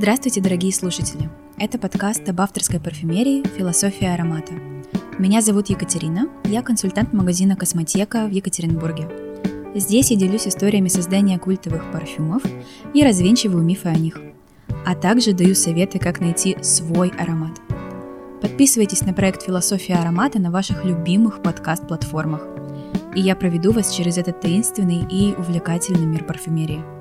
Здравствуйте, дорогие слушатели! Это подкаст об авторской парфюмерии «Философия аромата». Меня зовут Екатерина, я консультант магазина «Космотека» в Екатеринбурге. Здесь я делюсь историями создания культовых парфюмов и развенчиваю мифы о них, а также даю советы, как найти свой аромат. Подписывайтесь на проект «Философия аромата» на ваших любимых подкаст-платформах, и я проведу вас через этот таинственный и увлекательный мир парфюмерии –